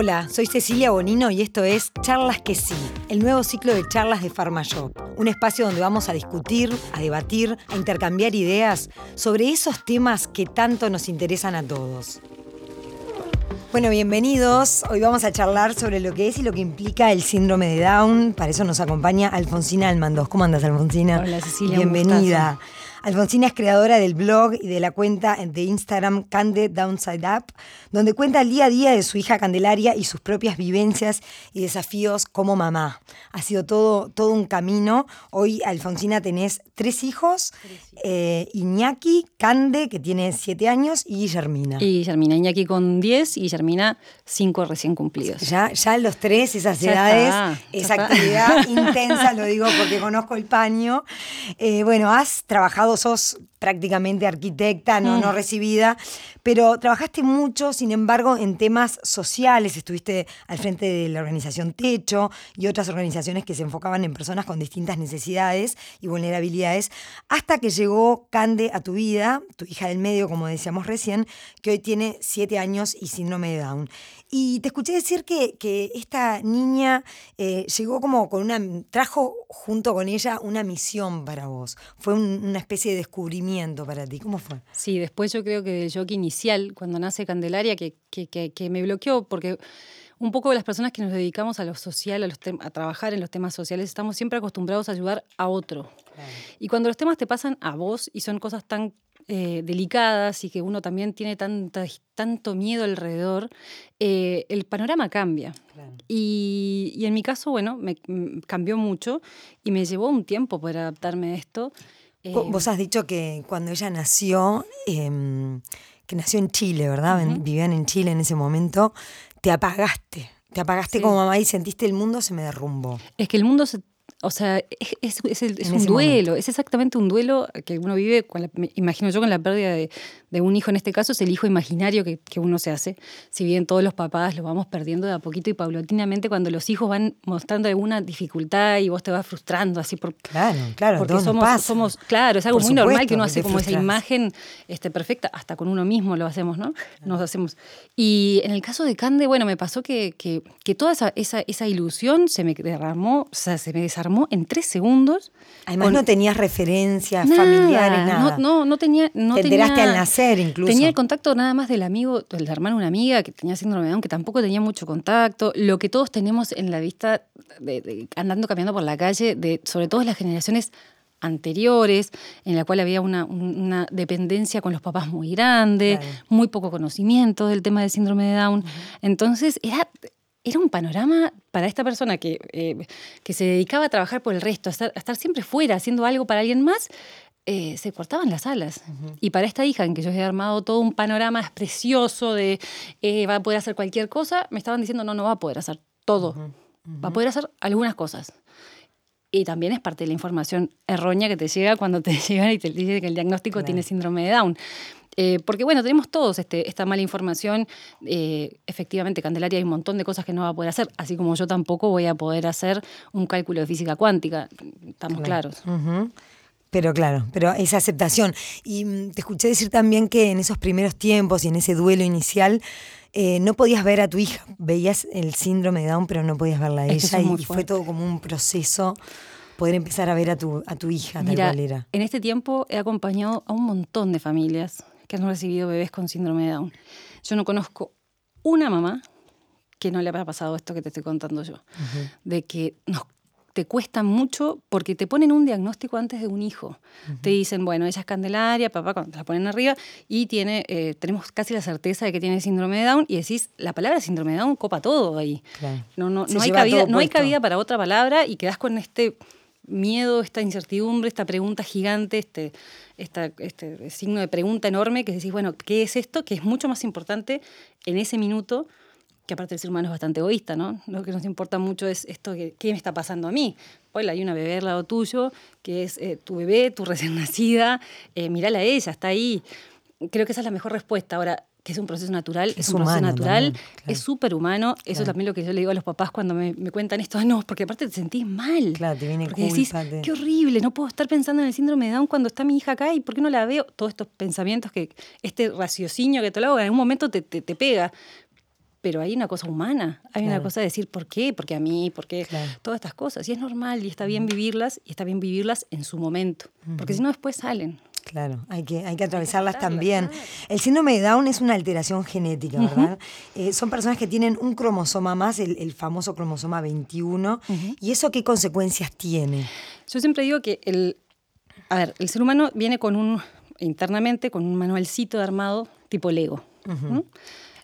Hola, soy Cecilia Bonino y esto es Charlas que sí, el nuevo ciclo de charlas de PharmaShop, un espacio donde vamos a discutir, a debatir, a intercambiar ideas sobre esos temas que tanto nos interesan a todos. Bueno, bienvenidos. Hoy vamos a charlar sobre lo que es y lo que implica el síndrome de Down. Para eso nos acompaña Alfonsina Almandos. ¿Cómo andas, Alfonsina? Hola, Cecilia. Bienvenida. Alfonsina es creadora del blog y de la cuenta de Instagram Cande Downside Up, donde cuenta el día a día de su hija Candelaria y sus propias vivencias y desafíos como mamá. Ha sido todo, todo un camino. Hoy, Alfonsina, tenés tres hijos, eh, Iñaki, Cande, que tiene siete años, y Guillermina. Y Guillermina, Iñaki con diez y Guillermina cinco recién cumplidos. Ya, ya los tres, esas edades, esa actividad intensa, lo digo porque conozco el paño. Eh, bueno, has trabajado sos prácticamente arquitecta, no, no mm. recibida, pero trabajaste mucho, sin embargo, en temas sociales, estuviste al frente de la organización Techo y otras organizaciones que se enfocaban en personas con distintas necesidades y vulnerabilidades, hasta que llegó Cande a tu vida, tu hija del medio, como decíamos recién, que hoy tiene siete años y síndrome de Down. Y te escuché decir que, que esta niña eh, llegó como con una, trajo junto con ella una misión para vos. Fue una especie de descubrimiento para ti. ¿Cómo fue? Sí, después yo creo que el shock inicial, cuando nace Candelaria, que, que, que, me bloqueó, porque un poco las personas que nos dedicamos a lo social, a, los a trabajar en los temas sociales, estamos siempre acostumbrados a ayudar a otro. Y cuando los temas te pasan a vos y son cosas tan eh, delicadas y que uno también tiene tanta, tanto miedo alrededor, eh, el panorama cambia. Y, y, en mi caso, bueno, me cambió mucho y me llevó un tiempo poder adaptarme a esto. Eh, vos has dicho que cuando ella nació, em, que nació en Chile, ¿verdad? Vivían en Chile en ese momento, te apagaste. Te apagaste como mamá y sentiste el mundo se me derrumbó. Es que el mundo se o sea, es, un duelo, es exactamente un duelo que uno vive, con me imagino yo, con la pérdida de, un hijo. En este caso es el hijo imaginario que, uno se hace. Si bien todos los papás lo vamos perdiendo de a poquito y paulatinamente, cuando los hijos van mostrando alguna dificultad y vos te vas frustrando así por. Claro, claro, porque somos, somos. Claro, es algo muy normal que uno hace como esa imagen este, perfecta, hasta con uno mismo lo hacemos, ¿no? Nos hacemos. Y en el caso de Cande, bueno, me pasó que, que, toda esa, esa, esa ilusión se me derramó, o sea, se me desarmó en tres segundos. Además no tenías referencias familiares, nada. No, no, tenía... No Te enteraste al nacer incluso. Tenía el contacto nada más del amigo, del hermano de una amiga que tenía síndrome de Down, que tampoco tenía mucho contacto. Lo que todos tenemos en la vista, andando caminando por la calle, de sobre todo las generaciones anteriores, en la cual había una, dependencia con los papás muy grande, muy poco conocimiento del tema del síndrome de Down. Entonces, era era un panorama para esta persona que, eh, que se dedicaba a trabajar por el resto, a estar, siempre fuera, haciendo algo para alguien más, eh, se cortaban las alas. Y para esta hija, en que yo había armado todo un panorama precioso de eh, va a poder hacer cualquier cosa, me estaban diciendo, no, no va a poder hacer todo. Va a poder hacer algunas cosas. Y también es parte de la información errónea que te llega cuando te llegan y te dicen que el diagnóstico tiene síndrome de Down. Eh, porque bueno, tenemos todos este, esta mala información. Eh, efectivamente, Candelaria hay un montón de cosas que no va a poder hacer, así como yo tampoco voy a poder hacer un cálculo de física cuántica. Estamos claros. Pero claro, pero esa aceptación. Y mm, te escuché decir también que en esos primeros tiempos y en ese duelo inicial eh, no podías ver a tu hija. Veías el síndrome de Down, pero no podías verla a ella. Y, fue todo como un proceso poder empezar a ver a tu, a tu hija, Mira, En este tiempo he acompañado a un montón de familias que han recibido bebés con síndrome de Down. Yo no conozco una mamá que no le haya pasado esto que te estoy contando yo, de que nos te cuesta mucho porque te ponen un diagnóstico antes de un hijo. Te dicen, bueno, ella es Candelaria, papá, cuando te la ponen arriba, y tiene, eh, tenemos casi la certeza de que tiene síndrome de Down, y decís, la palabra síndrome de Down copa todo ahí. No, no, no, hay cabida, no hay cabida para otra palabra y quedas con este miedo, esta incertidumbre, esta pregunta gigante, este, este signo de pregunta enorme que decís, bueno, ¿qué es esto? Que es mucho más importante en ese minuto, que aparte el ser humano es bastante egoísta, ¿no? Lo que nos importa mucho es esto, que, ¿qué me está pasando a mí? Hola, hay una bebé al lado tuyo, que es eh, tu bebé, tu recién nacida, eh, mírala a ella, está ahí. Creo que esa es la mejor respuesta. Ahora, que es un proceso natural, es, un proceso natural, es súper humano. Eso es también lo que yo le digo a los papás cuando me, cuentan esto. No, porque aparte te sentís mal. Claro, te viene porque decís, qué horrible, no puedo estar pensando en el síndrome de Down cuando está mi hija acá y por qué no la veo. Todos estos pensamientos que, este raciocinio que te lo hago, en algún momento te, te, pega. pero hay una cosa humana, hay una cosa de decir por qué, porque a mí, por qué, todas estas cosas. Y es normal y está bien vivirlas y está bien vivirlas en su momento, porque si no después salen. Claro, hay que, hay que atravesarlas también. El síndrome de Down es una alteración genética, ¿verdad? Eh, son personas que tienen un cromosoma más, el, famoso cromosoma 21. ¿Y eso qué consecuencias tiene? Yo siempre digo que el, a ver, el ser humano viene con un, internamente, con un manualcito de armado tipo Lego.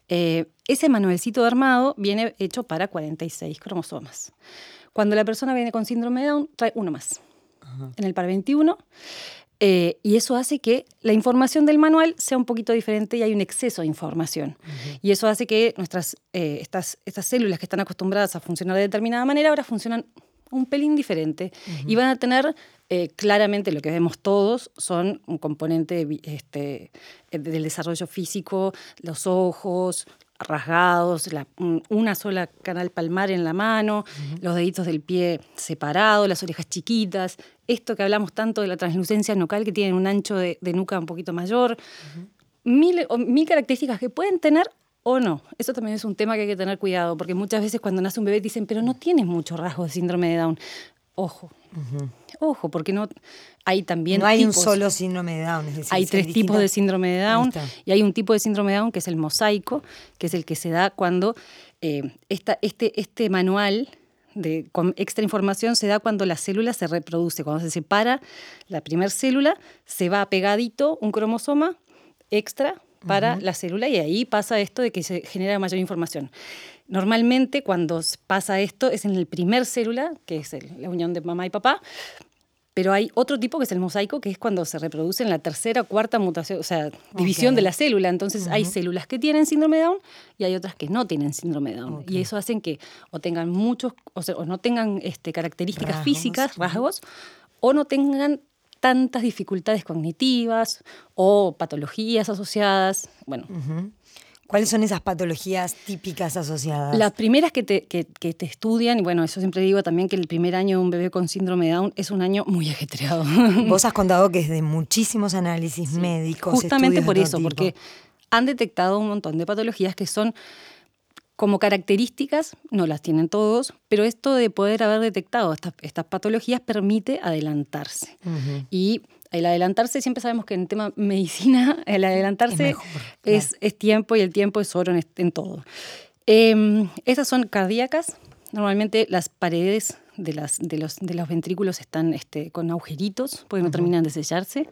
Eh, ese manualcito de armado viene hecho para 46 cromosomas. Cuando la persona viene con síndrome de Down, trae uno más. En el par 21 eh, y eso hace que la información del manual sea un poquito diferente y hay un exceso de información. Y eso hace que nuestras, eh, estas, estas células que están acostumbradas a funcionar de determinada manera ahora funcionan un pelín diferente y van a tener eh, claramente lo que vemos todos son un componente este, del desarrollo físico, los ojos, rasgados, una sola canal palmar en la mano, los deditos del pie separados, las orejas chiquitas, esto que hablamos tanto de la translucencia nucal que tienen un ancho de, nuca un poquito mayor, mil, características que pueden tener o no. Eso también es un tema que hay que tener cuidado, porque muchas veces cuando nace un bebé dicen, pero no tienes muchos rasgos de síndrome de Down. Ojo. Ojo, porque no hay también. No hay un solo síndrome de Down. hay tres tipos de síndrome de Down y hay un tipo de síndrome de Down que es el mosaico, que es el que se da cuando eh, este, este manual de, con extra información se da cuando la célula se reproduce. Cuando se separa la primera célula, se va pegadito un cromosoma extra para la célula y ahí pasa esto de que se genera mayor información. Normalmente cuando pasa esto es en el primer célula, que es la unión de mamá y papá, pero hay otro tipo que es el mosaico, que es cuando se reproduce en la tercera o cuarta mutación, o sea, división de la célula. Entonces hay células que tienen síndrome de Down y hay otras que no tienen síndrome de Down. Y eso hacen que o tengan muchos, o, sea, o no tengan este, características físicas, rasgos, o no tengan tantas dificultades cognitivas o patologías asociadas. Bueno. ¿Cuáles son esas patologías típicas asociadas? Las primeras que te, que, te, estudian, y bueno, eso siempre digo también que el primer año de un bebé con síndrome de Down es un año muy ajetreado. Vos has contado que es de muchísimos análisis médicos. Justamente por eso, porque han detectado un montón de patologías que son como características, no las tienen todos, pero esto de poder haber detectado estas, estas patologías permite adelantarse. Y el adelantarse, siempre sabemos que en el tema medicina, el adelantarse es, tiempo y el tiempo es oro en, todo. Eh, estas son cardíacas. Normalmente las paredes de, las, de, los, de los ventrículos están este, con agujeritos porque no terminan de sellarse.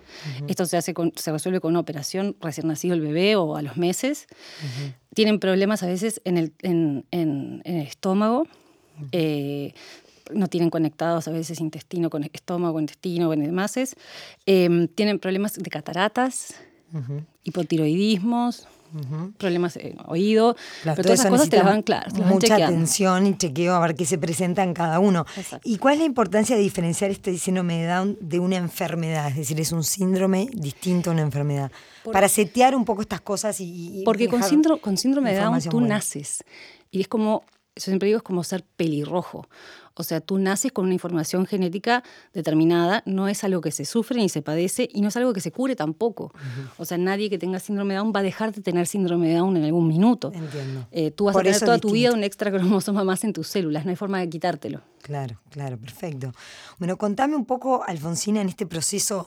Esto se, hace se resuelve con una operación recién nacido el bebé o a los meses. Tienen problemas a veces en el, en, en, el estómago no tienen conectados a veces intestino con estómago, intestino, con demás. Eh, tienen problemas de cataratas, hipotiroidismos, problemas de oído, pero todas esas cosas te las van claras. Mucha atención y chequeo a ver qué se presenta en cada uno. ¿Y cuál es la importancia de diferenciar este síndrome de Down de una enfermedad? Es decir, es un síndrome distinto a una enfermedad. Para setear un poco estas cosas y... porque con síndrome, con síndrome de Down tú naces y es como, yo siempre digo, es como ser pelirrojo. O sea, tú naces con una información genética determinada, no es algo que se sufre ni se padece y no es algo que se cure tampoco. O sea, nadie que tenga síndrome de Down va a dejar de tener síndrome de Down en algún minuto. Entiendo. Eh, tú vas a tener toda tu vida un extra cromosoma más en tus células, no hay forma de quitártelo. Claro, claro, perfecto. Bueno, contame un poco, Alfonsina, en este proceso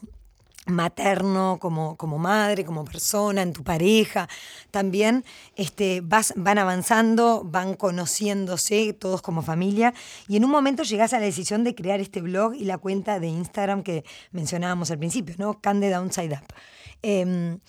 materno, como, como madre, como persona, en tu pareja, también este, van avanzando, van conociéndose todos como familia y en un momento llegas a la decisión de crear este blog y la cuenta de Instagram que mencionábamos al principio, ¿no? Cande Downside Up. Em,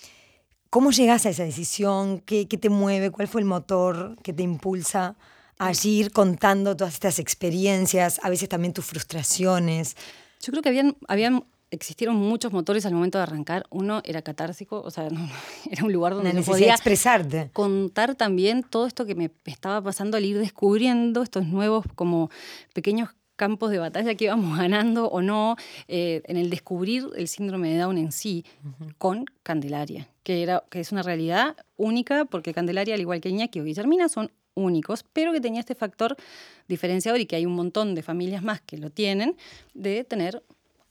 ¿Cómo llegas a esa decisión? ¿Qué, ¿Qué, te mueve? ¿Cuál fue el motor que te impulsa a ir contando todas estas experiencias, a veces también tus frustraciones? Yo creo que habían, habían existieron muchos motores al momento de arrancar. Uno era catársico, o sea, era un lugar donde no, podía expresarte. contar también todo esto que me estaba pasando al ir descubriendo estos nuevos como pequeños campos de batalla que íbamos ganando o no, eh, en el descubrir el síndrome de Down en sí con Candelaria, que, era, que es una realidad única porque Candelaria, al igual que Iñaki o Guillermina, son únicos, pero que tenía este factor diferenciador y que hay un montón de familias más que lo tienen, de tener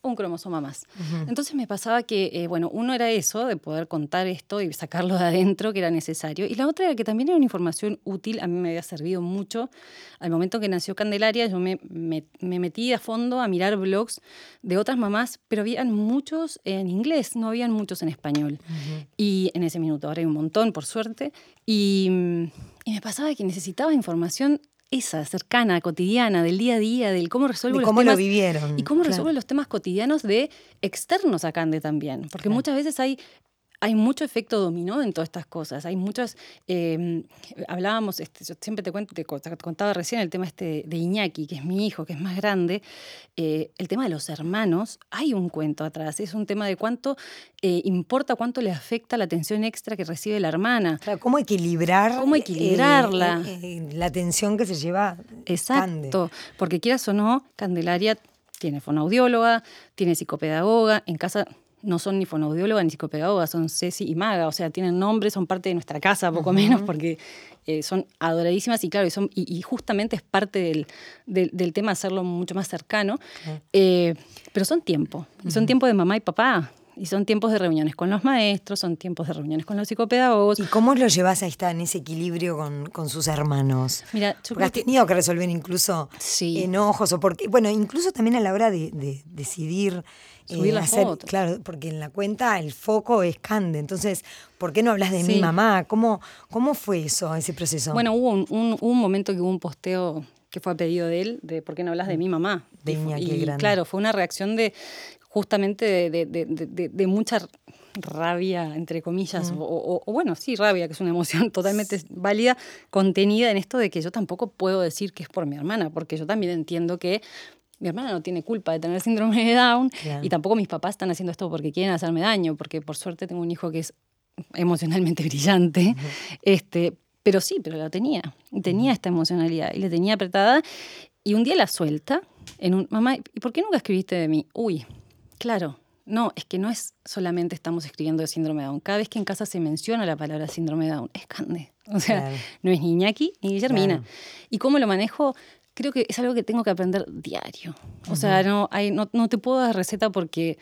un cromosoma más. Entonces me pasaba que, eh, bueno, uno era eso, de poder contar esto y sacarlo de adentro, que era necesario. Y la otra era que también era una información útil, a mí me había servido mucho. Al momento que nació Candelaria, yo me, me, metí a fondo a mirar blogs de otras mamás, pero habían muchos en inglés, no habían muchos en español. Y en ese minuto, ahora hay un montón, por suerte. Y, y me pasaba que necesitaba información esa, cercana, cotidiana, del día a día, del cómo resuelvo cómo lo vivieron. Y cómo resuelvo los temas cotidianos de externos a Cande también. Porque muchas veces hay hay mucho efecto dominó en todas estas cosas. Hay muchas. Em, hablábamos, este, yo siempre te cuento, te contaba recién el tema este de Iñaki, que es mi hijo, que es más grande. Eh, el tema de los hermanos, hay un cuento atrás. Es un tema de cuánto eh, importa, cuánto le afecta la atención extra que recibe la hermana. ¿Cómo equilibrar? ¿Cómo equilibrarla? Eh, la atención que se lleva. Exacto. Porque quieras o no, Candelaria tiene fonoaudióloga, tiene psicopedagoga, en casa no son ni fonoaudióloga ni psicopedagoga, son Ceci y Maga, o sea, tienen nombre, son parte de nuestra casa, poco menos, porque eh, son adoradísimas y claro, y, son, y, justamente es parte del, del, tema hacerlo mucho más cercano, eh, pero son tiempo, son tiempo de mamá y papá. Y son tiempos de reuniones con los maestros, son tiempos de reuniones con los psicopedagogos. ¿Y cómo lo llevas a estar en ese equilibrio con, con sus hermanos? Mira, porque has tenido que resolver incluso enojos o porque, bueno, incluso también a la hora de, de decidir Subir eh, hacer, Claro, porque en la cuenta el foco es Cande. Entonces, ¿por qué no hablas de mi mamá? ¿Cómo, ¿Cómo fue eso, ese proceso? Bueno, hubo un, un, momento que hubo un posteo que fue a pedido de él, de ¿por qué no hablas de mi mamá? De y, claro, fue una reacción de justamente de, de, de, mucha rabia, entre comillas, o, o, bueno, sí, rabia, que es una emoción totalmente válida, contenida en esto de que yo tampoco puedo decir que es por mi hermana, porque yo también entiendo que mi hermana no tiene culpa de tener síndrome de Down y tampoco mis papás están haciendo esto porque quieren hacerme daño, porque por suerte tengo un hijo que es emocionalmente brillante, este, pero sí, pero la tenía, tenía esta emocionalidad y le tenía apretada y un día la suelta en un, mamá, ¿y por qué nunca escribiste de mí? Uy, claro, no, es que no es solamente estamos escribiendo de síndrome de Down. Cada vez que en casa se menciona la palabra síndrome de Down, es Cande. O sea, no es ni Iñaki ni Guillermina. ¿Y cómo lo manejo? Creo que es algo que tengo que aprender diario. O sea, no, hay, no, no, te puedo dar receta porque,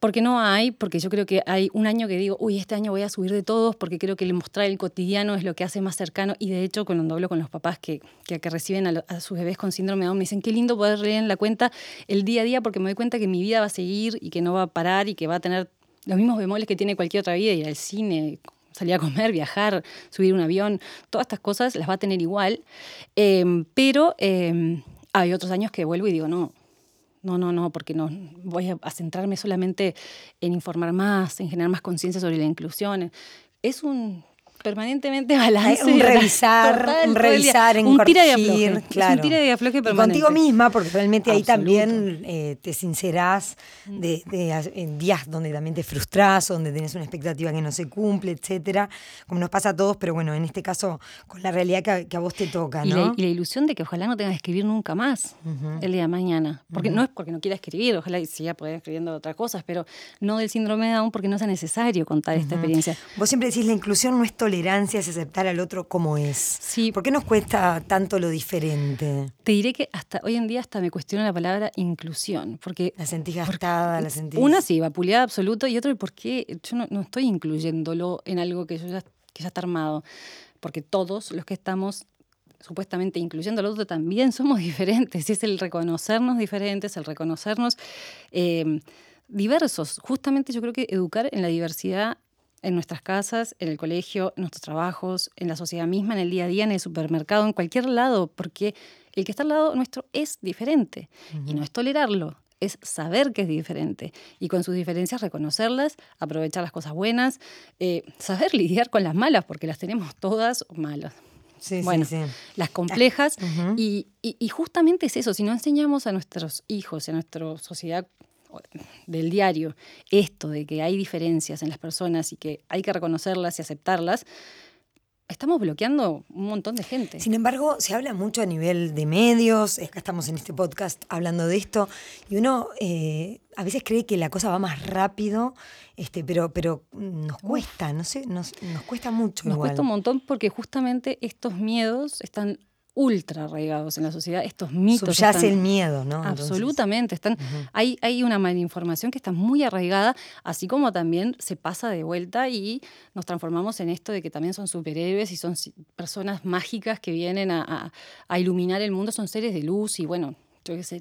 porque no hay, porque yo creo que hay un año que digo, uy, este año voy a subir de todos porque creo que el mostrar el cotidiano es lo que hace más cercano. Y de hecho, cuando hablo con los papás que, que, reciben a, sus bebés con síndrome de Down, me dicen, qué lindo poder leer en la cuenta el día a día porque me doy cuenta que mi vida va a seguir y que no va a parar y que va a tener los mismos bemoles que tiene cualquier otra vida, ir al cine, salir a comer, viajar, subir un avión, todas estas cosas las va a tener igual. Em, pero em, hay otros años que vuelvo y digo, no, no, no, no, porque no voy a, centrarme solamente en informar más, en generar más conciencia sobre la inclusión. Es un permanentemente balance. Un revisar, un revisar, en un tira de afloje. Claro. un tira de afloje permanente. Y contigo misma, porque realmente ahí también eh, te sincerás de, en días donde también te frustrás, donde tenés una expectativa que no se cumple, etcétera, como nos pasa a todos, pero bueno, en este caso con la realidad que a, vos te toca, ¿no? Y la, ilusión de que ojalá no tengas que escribir nunca más el día de mañana. Porque no es porque no quiera escribir, ojalá siga poder escribiendo otras cosas, pero no del síndrome de Down porque no sea necesario contar esta experiencia. Vos siempre decís, la inclusión no es tolerante tolerancia es aceptar al otro como es. Sí. ¿Por qué nos cuesta tanto lo diferente? Te diré que hasta hoy en día hasta me cuestiona la palabra inclusión. Porque, la sentís gastada, la sentís. Una sí, vapuleada absoluto, y otro, ¿por qué yo no, estoy incluyéndolo en algo que, ya, que ya está armado? Porque todos los que estamos supuestamente incluyendo al otro, también somos diferentes. Es el reconocernos diferentes, el reconocernos eh, diversos. Justamente yo creo que educar en la diversidad en nuestras casas, en el colegio, en nuestros trabajos, en la sociedad misma, en el día a día, en el supermercado, en cualquier lado, porque el que está al lado nuestro es diferente y no es tolerarlo, es saber que es diferente y con sus diferencias reconocerlas, aprovechar las cosas buenas, eh, saber lidiar con las malas, porque las tenemos todas malas. Sí, bueno, sí, las complejas. y, y, justamente es eso, si no enseñamos a nuestros hijos, a nuestra sociedad del diario esto de que hay diferencias en las personas y que hay que reconocerlas y aceptarlas, estamos bloqueando un montón de gente. Sin embargo, se habla mucho a nivel de medios, acá estamos en este podcast hablando de esto, y uno eh, a veces cree que la cosa va más rápido, este, pero, pero nos cuesta, no sé, nos, nos cuesta mucho. Nos cuesta un montón porque justamente estos miedos están ultra arraigados en la sociedad, estos mitos. Subyace el miedo, ¿no? Absolutamente. Están, hay, hay una malinformación que está muy arraigada, así como también se pasa de vuelta y nos transformamos en esto de que también son superhéroes y son personas mágicas que vienen a, a iluminar el mundo, son seres de luz y bueno, yo qué sé,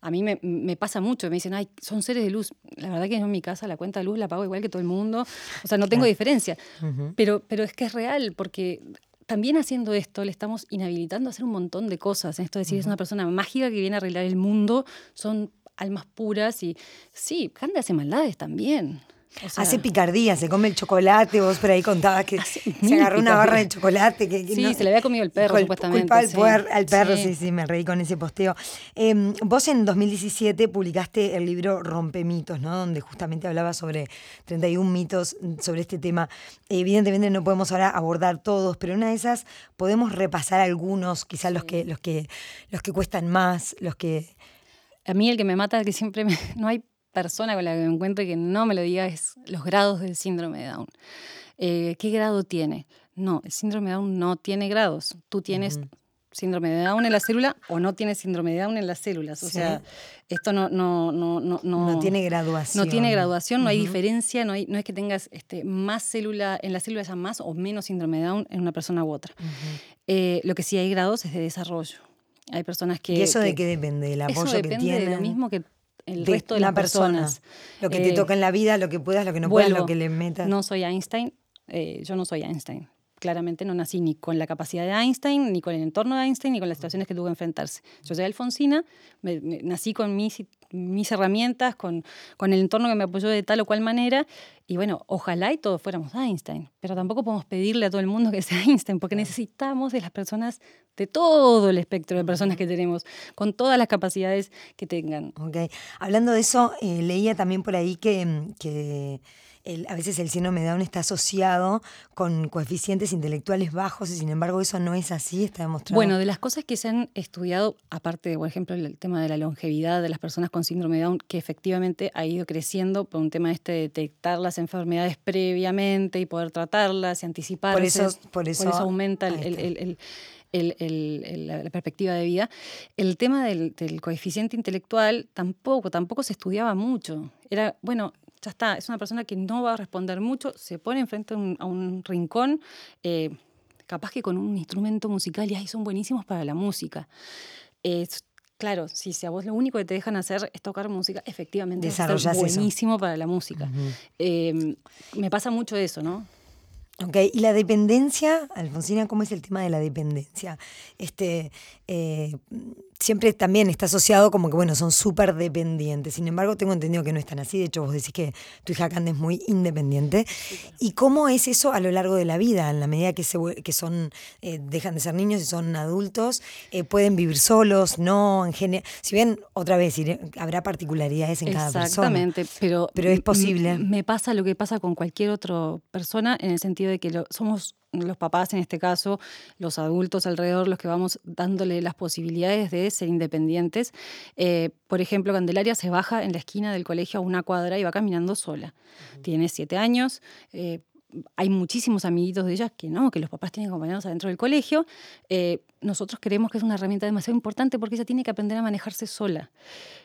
a mí me, me, pasa mucho, me dicen, ay, son seres de luz. La verdad que yo en mi casa la cuenta de luz la pago igual que todo el mundo, o sea, no tengo diferencia, pero, pero es que es real, porque también haciendo esto le estamos inhabilitando a hacer un montón de cosas. Esto de decir, es una persona mágica que viene a arreglar el mundo, son almas puras y sí, Cande hace maldades también hace picardía, se come el chocolate, vos por ahí contabas que se agarró una barra de chocolate. Que, sí, se le había comido el perro, supuestamente. Culpa al, perro, sí. sí, me reí con ese posteo. Em, vos en 2017 publicaste el libro Rompemitos, ¿no? Donde justamente hablaba sobre 31 mitos sobre este tema. Evidentemente no podemos ahora abordar todos, pero una de esas podemos repasar algunos, quizás los que, los que, los que cuestan más, los que... A mí el que me mata es que siempre no hay persona con la que me encuentre que no me lo diga es los grados del síndrome de Down. Eh, ¿Qué grado tiene? No, el síndrome de Down no tiene grados. Tú tienes síndrome de Down en la célula o no tienes síndrome de Down en las células. O sea, esto no, no, no, no, no, tiene graduación. No tiene graduación, no hay diferencia, no, hay, no es que tengas este, más célula, en las células haya más o menos síndrome de Down en una persona u otra. Eh, lo que sí hay grados es de desarrollo. Hay personas que... ¿Y eso de qué depende? ¿El apoyo eso depende de lo mismo que el resto de las personas. Lo que te eh, toca en la vida, lo que puedas, lo que no puedas, lo que le metas. No soy Einstein, eh, yo no soy Einstein. Claramente no nací ni con la capacidad de Einstein, ni con el entorno de Einstein, ni con las situaciones que tuvo que enfrentarse. Yo soy Alfonsina, nací con mis, mis herramientas, con, con el entorno que me apoyó de tal o cual manera, y bueno, ojalá y todos fuéramos Einstein, pero tampoco podemos pedirle a todo el mundo que sea Einstein, porque necesitamos de las personas de todo el espectro de personas que tenemos, con todas las capacidades que tengan. Ok. Hablando de eso, eh, leía también por ahí que, que a veces el síndrome de Down está asociado con coeficientes intelectuales bajos y sin embargo eso no es así, está demostrado. Bueno, de las cosas que se han estudiado, aparte de, por ejemplo, el tema de la longevidad de las personas con síndrome de Down, que efectivamente ha ido creciendo por un tema de este detectar las enfermedades previamente y poder tratarlas y anticiparlas. Por eso, por eso, aumenta el, la perspectiva de vida. El tema del, del, coeficiente intelectual tampoco, tampoco se estudiaba mucho. Era, bueno, ya está, es una persona que no va a responder mucho, se pone enfrente a un, rincón, eh, capaz que con un instrumento musical y ahí son buenísimos para la música. Claro, si a vos lo único que te dejan hacer es tocar música, efectivamente es buenísimo para la música. Em, me pasa mucho eso, ¿no? Ok, y la dependencia, Alfonsina, ¿cómo es el tema de la dependencia? Este, eh, siempre también está asociado como que, bueno, son súper dependientes. Sin embargo, tengo entendido que no están así. De hecho, vos decís que tu hija Cande es muy independiente. ¿Y cómo es eso a lo largo de la vida? En la medida que, se, que son, eh, dejan de ser niños y son adultos, eh, pueden vivir solos, no, en general. Si bien, otra vez, habrá particularidades en cada persona. Exactamente, pero, pero es posible. Me pasa lo que pasa con cualquier otra persona en el sentido de que lo, somos los papás en este caso, los adultos alrededor, los que vamos dándole las posibilidades de ser independientes. Eh, por ejemplo, Candelaria se baja en la esquina del colegio a una cuadra y va caminando sola. Tiene siete años. Eh, hay muchísimos amiguitos de ellas que no, que los papás tienen acompañados adentro del colegio. Eh, nosotros creemos que es una herramienta demasiado importante porque ella tiene que aprender a manejarse sola.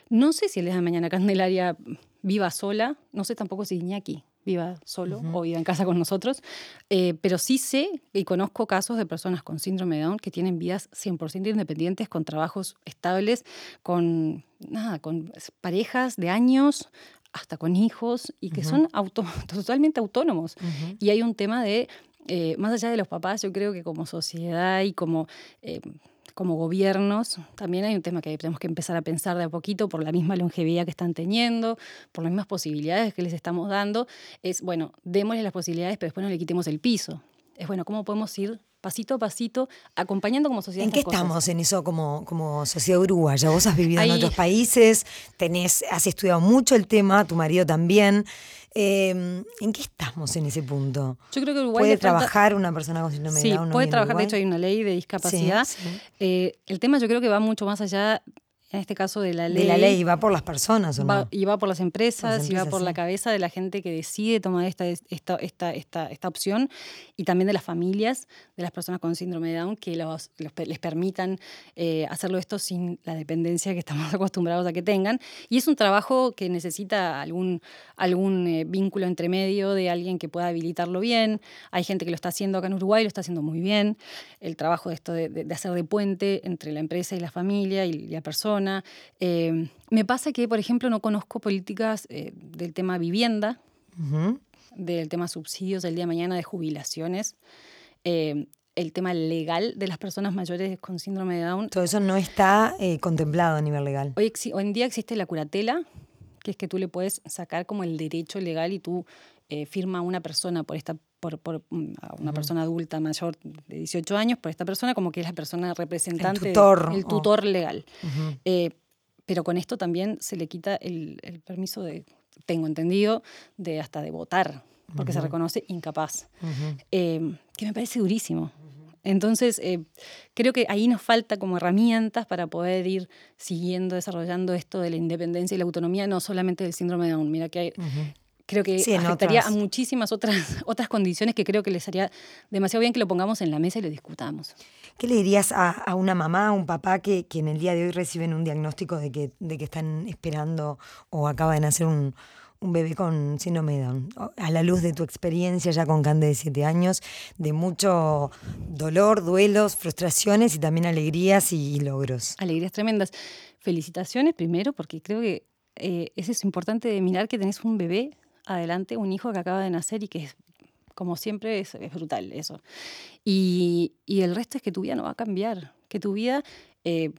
No sé si el día de mañana Candelaria viva sola, no sé tampoco si Iñaki viva solo o viva en casa con nosotros, eh, pero sí sé y conozco casos de personas con síndrome de Down que tienen vidas 100% independientes, con trabajos estables, con, nada, con parejas de años, hasta con hijos, y que son auto, totalmente autónomos. Y hay un tema de, eh, más allá de los papás, yo creo que como sociedad y como... Eh, como gobiernos, también hay un tema que tenemos que empezar a pensar de a poquito por la misma longevidad que están teniendo, por las mismas posibilidades que les estamos dando. Es, bueno, démosles las posibilidades, pero después no le quitemos el piso. Es, bueno, ¿cómo podemos ir pasito a pasito, acompañando como sociedad. ¿En qué estamos en eso como, como sociedad uruguaya? Vos has vivido en otros países, tenés, has estudiado mucho el tema, tu marido también. Em, ¿En qué estamos en ese punto? Yo creo que Uruguay ¿Puede trabajar una persona con síndrome de Down? Sí, puede trabajar. De hecho, hay una ley de discapacidad. Eh, el tema yo creo que va mucho más allá en este caso de la ley. De la ley, va por las personas, ¿o no? y va por las empresas, y va por la cabeza de la gente que decide tomar esta, esta, esta, esta, esta opción, y también de las familias, de las personas con síndrome de Down, que los, les permitan eh, hacerlo esto sin la dependencia que estamos acostumbrados a que tengan. Y es un trabajo que necesita algún, algún eh, vínculo entre medio de alguien que pueda habilitarlo bien. Hay gente que lo está haciendo acá en Uruguay, lo está haciendo muy bien. El trabajo de esto de, de hacer de puente entre la empresa y la familia y la persona eh, me pasa que, por ejemplo, no conozco políticas eh, del tema vivienda, del tema subsidios del día de mañana, de jubilaciones. Eh, el tema legal de las personas mayores con síndrome de Down. Todo eso no está contemplado a nivel legal. Hoy, hoy, en día existe la curatela, que es que tú le puedes sacar como el derecho legal y tú firma a una persona por esta por, por mm, una persona adulta mayor de 18 años, por esta persona como que es la persona representante, el tutor, el tutor legal. Eh, pero con esto también se le quita el, permiso de, tengo entendido, de hasta de votar, porque se reconoce incapaz, eh, que me parece durísimo. Entonces, eh, creo que ahí nos falta como herramientas para poder ir siguiendo, desarrollando esto de la independencia y la autonomía, no solamente del síndrome de Down. Mira que hay, creo que afectaría a muchísimas otras, otras condiciones que creo que les haría demasiado bien que lo pongamos en la mesa y lo discutamos. ¿Qué le dirías a, una mamá, a un papá que, que, en el día de hoy reciben un diagnóstico de que, de que están esperando o acaba de nacer un, un bebé con síndrome de Down? A la luz de tu experiencia ya con Cande de 7 años, de mucho dolor, duelos, frustraciones y también alegrías y, logros. Alegrías tremendas. Felicitaciones primero, porque creo que eh, eso es importante de mirar que tenés un bebé adelante un hijo que acaba de nacer y que es, como siempre, es, brutal eso. Y, el resto es que tu vida no va a cambiar, que tu vida... Eh,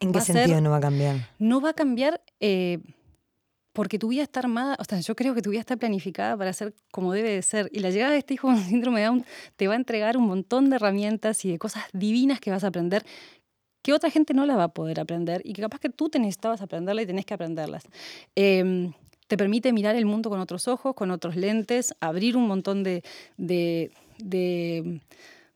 ¿En qué sentido no va a cambiar? No va a cambiar eh, porque tu vida está armada, o sea, yo creo que tu vida está planificada para ser como debe de ser. Y la llegada de este hijo con síndrome de Down te va a entregar un montón de herramientas y de cosas divinas que vas a aprender que otra gente no la va a poder aprender y que capaz que tú te necesitabas aprenderla y tenés que aprenderlas. Eh, te permite mirar el mundo con otros ojos, con otros lentes, abrir un montón de, de, de,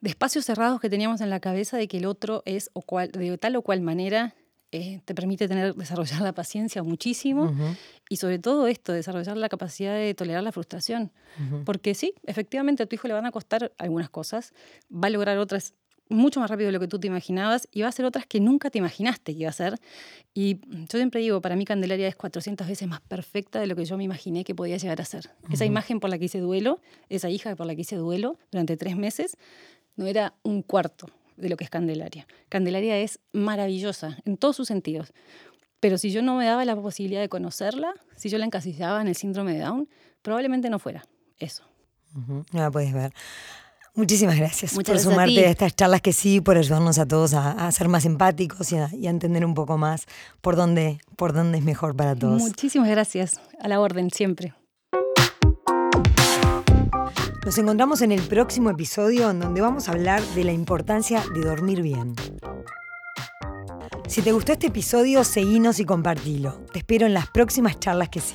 espacios cerrados que teníamos en la cabeza de que el otro es o cual, de tal o cual manera. Eh, te permite tener, desarrollar la paciencia muchísimo y sobre todo esto, desarrollar la capacidad de tolerar la frustración. Porque sí, efectivamente a tu hijo le van a costar algunas cosas, va a lograr otras mucho más rápido de lo que tú te imaginabas y va a ser otras que nunca te imaginaste que iba a ser. Y yo siempre digo, para mí Candelaria es 400 veces más perfecta de lo que yo me imaginé que podía llegar a ser. Esa imagen por la que hice duelo, esa hija por la que hice duelo durante tres meses, no era un cuarto de lo que es Candelaria. Candelaria es maravillosa en todos sus sentidos. Pero si yo no me daba la posibilidad de conocerla, si yo la encasillaba en el síndrome de Down, probablemente no fuera eso. No la puedes ver. Muchísimas gracias por sumarte a, estas charlas que sí, por ayudarnos a todos a, ser más empáticos y a, entender un poco más por dónde, por dónde es mejor para todos. Muchísimas gracias. A la orden, siempre. Nos encontramos en el próximo episodio en donde vamos a hablar de la importancia de dormir bien. Si te gustó este episodio, seguinos y compartilo. Te espero en las próximas charlas que sí.